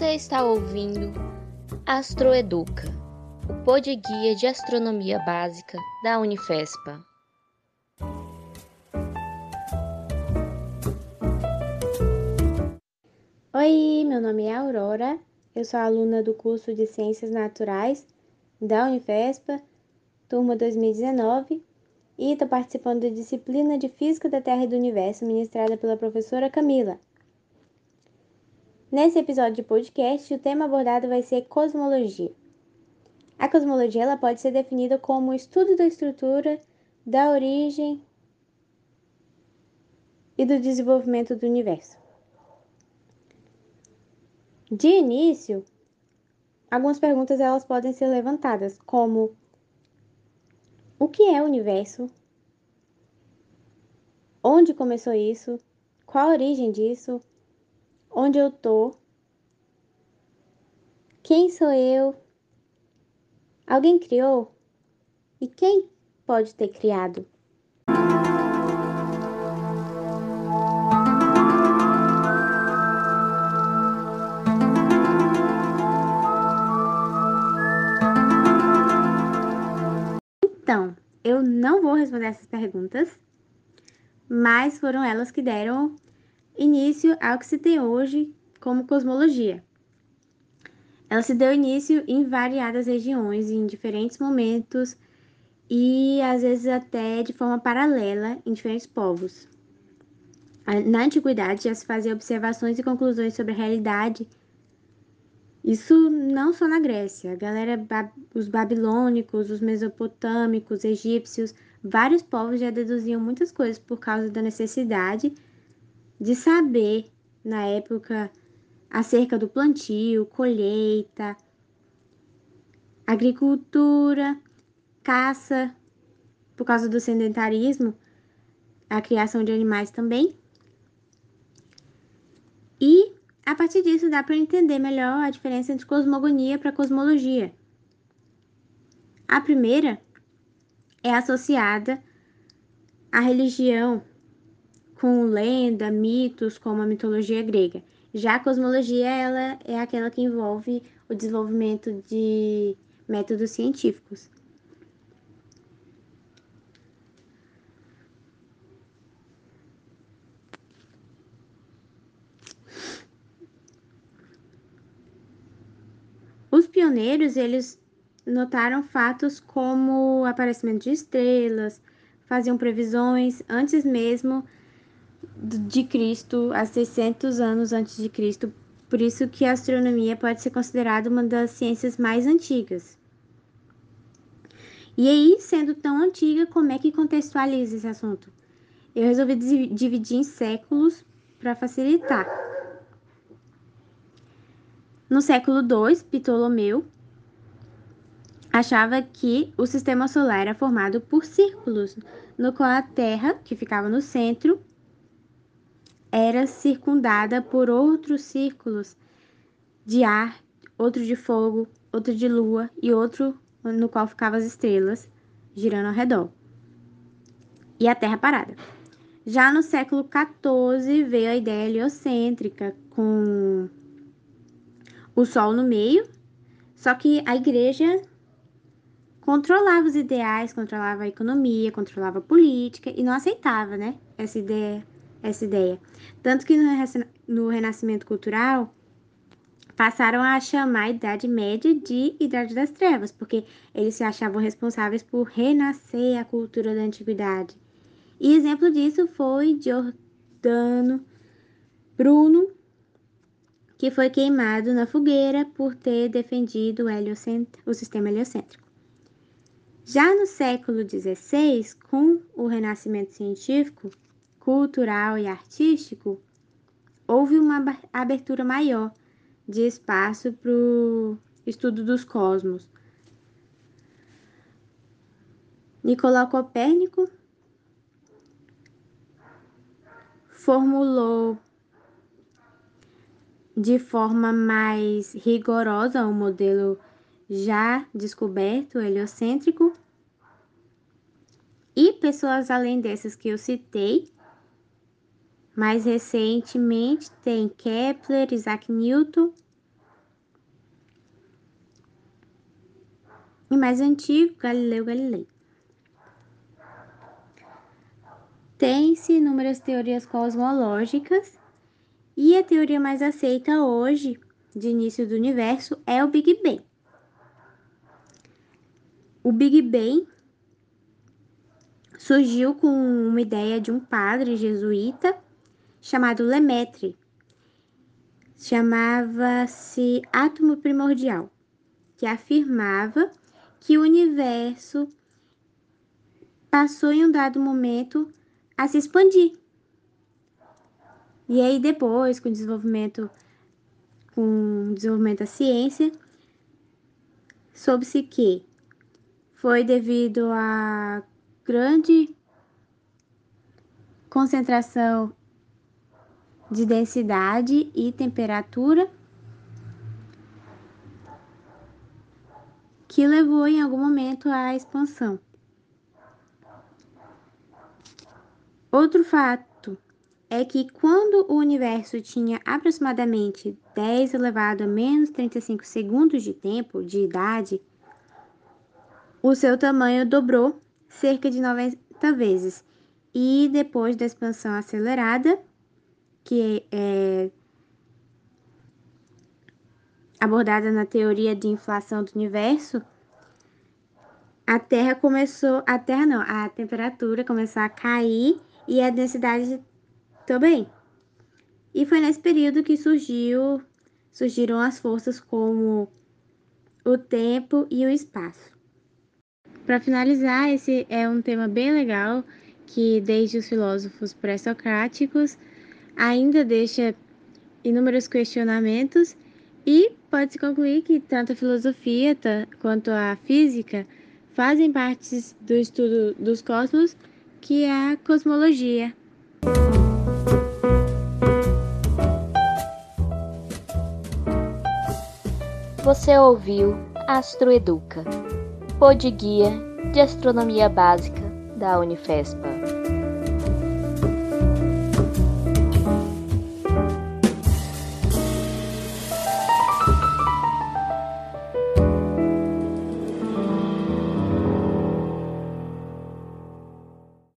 Você está ouvindo Astroeduca, o pod guia de astronomia básica da Unifespa. Oi, meu nome é Aurora, eu sou aluna do curso de Ciências Naturais da Unifespa, turma 2019, e estou participando da disciplina de Física da Terra e do Universo ministrada pela professora Camila. Nesse episódio de podcast, o tema abordado vai ser cosmologia. A cosmologia ela pode ser definida como o estudo da estrutura, da origem e do desenvolvimento do universo. De início, algumas perguntas elas podem ser levantadas, como o que é o universo? Onde começou isso? Qual a origem disso? Onde eu tô, quem sou eu, alguém criou? E quem pode ter criado. Então, eu não vou responder essas perguntas, mas foram elas que deram início ao que se tem hoje como cosmologia. Ela se deu início em variadas regiões, em diferentes momentos e às vezes até de forma paralela em diferentes povos. Na antiguidade já se fazia observações e conclusões sobre a realidade. Isso não só na Grécia, a galera, os babilônicos, os mesopotâmicos, egípcios, vários povos já deduziam muitas coisas por causa da necessidade de saber, na época, acerca do plantio, colheita, agricultura, caça, por causa do sedentarismo, a criação de animais também. E a partir disso dá para entender melhor a diferença entre cosmogonia para cosmologia. A primeira é associada à religião com lenda, mitos, como a mitologia grega. Já a cosmologia, ela é aquela que envolve o desenvolvimento de métodos científicos. Os pioneiros, eles notaram fatos como o aparecimento de estrelas, faziam previsões antes mesmo de Cristo a 600 anos antes de Cristo, por isso que a astronomia pode ser considerada uma das ciências mais antigas. E aí, sendo tão antiga, como é que contextualiza esse assunto? Eu resolvi dividir em séculos para facilitar. No século II, Ptolomeu achava que o sistema solar era formado por círculos, no qual a Terra, que ficava no centro, era circundada por outros círculos de ar, outro de fogo, outro de lua e outro no qual ficavam as estrelas girando ao redor. E a Terra parada. Já no século XIV veio a ideia heliocêntrica, com o Sol no meio, só que a igreja controlava os ideais, controlava a economia, controlava a política e não aceitava, né, essa ideia essa ideia. Tanto que no Renascimento Cultural passaram a chamar a Idade Média de Idade das Trevas, porque eles se achavam responsáveis por renascer a cultura da antiguidade. E exemplo disso foi Giordano Bruno, que foi queimado na fogueira por ter defendido o, o sistema heliocêntrico. Já no século XVI, com o Renascimento Científico, cultural e artístico, houve uma abertura maior de espaço para o estudo dos cosmos. Nicolau Copérnico formulou de forma mais rigorosa o modelo já descoberto heliocêntrico. E pessoas além dessas que eu citei mais recentemente tem Kepler, Isaac Newton. E mais antigo, Galileu Galilei. Tem-se inúmeras teorias cosmológicas e a teoria mais aceita hoje de início do universo é o Big Bang. O Big Bang surgiu com uma ideia de um padre jesuíta chamado Lemaitre. Chamava-se átomo primordial, que afirmava que o universo passou em um dado momento a se expandir. E aí depois, com o desenvolvimento com o desenvolvimento da ciência, soube-se que foi devido à grande concentração de densidade e temperatura que levou em algum momento à expansão. Outro fato é que quando o universo tinha aproximadamente 10 elevado a menos 35 segundos de tempo de idade, o seu tamanho dobrou cerca de 90 vezes. E depois da expansão acelerada, que é abordada na teoria de inflação do universo, a Terra começou, a Terra não, a temperatura começou a cair e a densidade também. E foi nesse período que surgiu, surgiram as forças como o tempo e o espaço. Para finalizar, esse é um tema bem legal que desde os filósofos pré-socráticos ainda deixa inúmeros questionamentos e pode-se concluir que tanto a filosofia quanto a física fazem parte do estudo dos cosmos, que é a cosmologia. Você ouviu Astroeduca, guia de astronomia básica da Unifespa.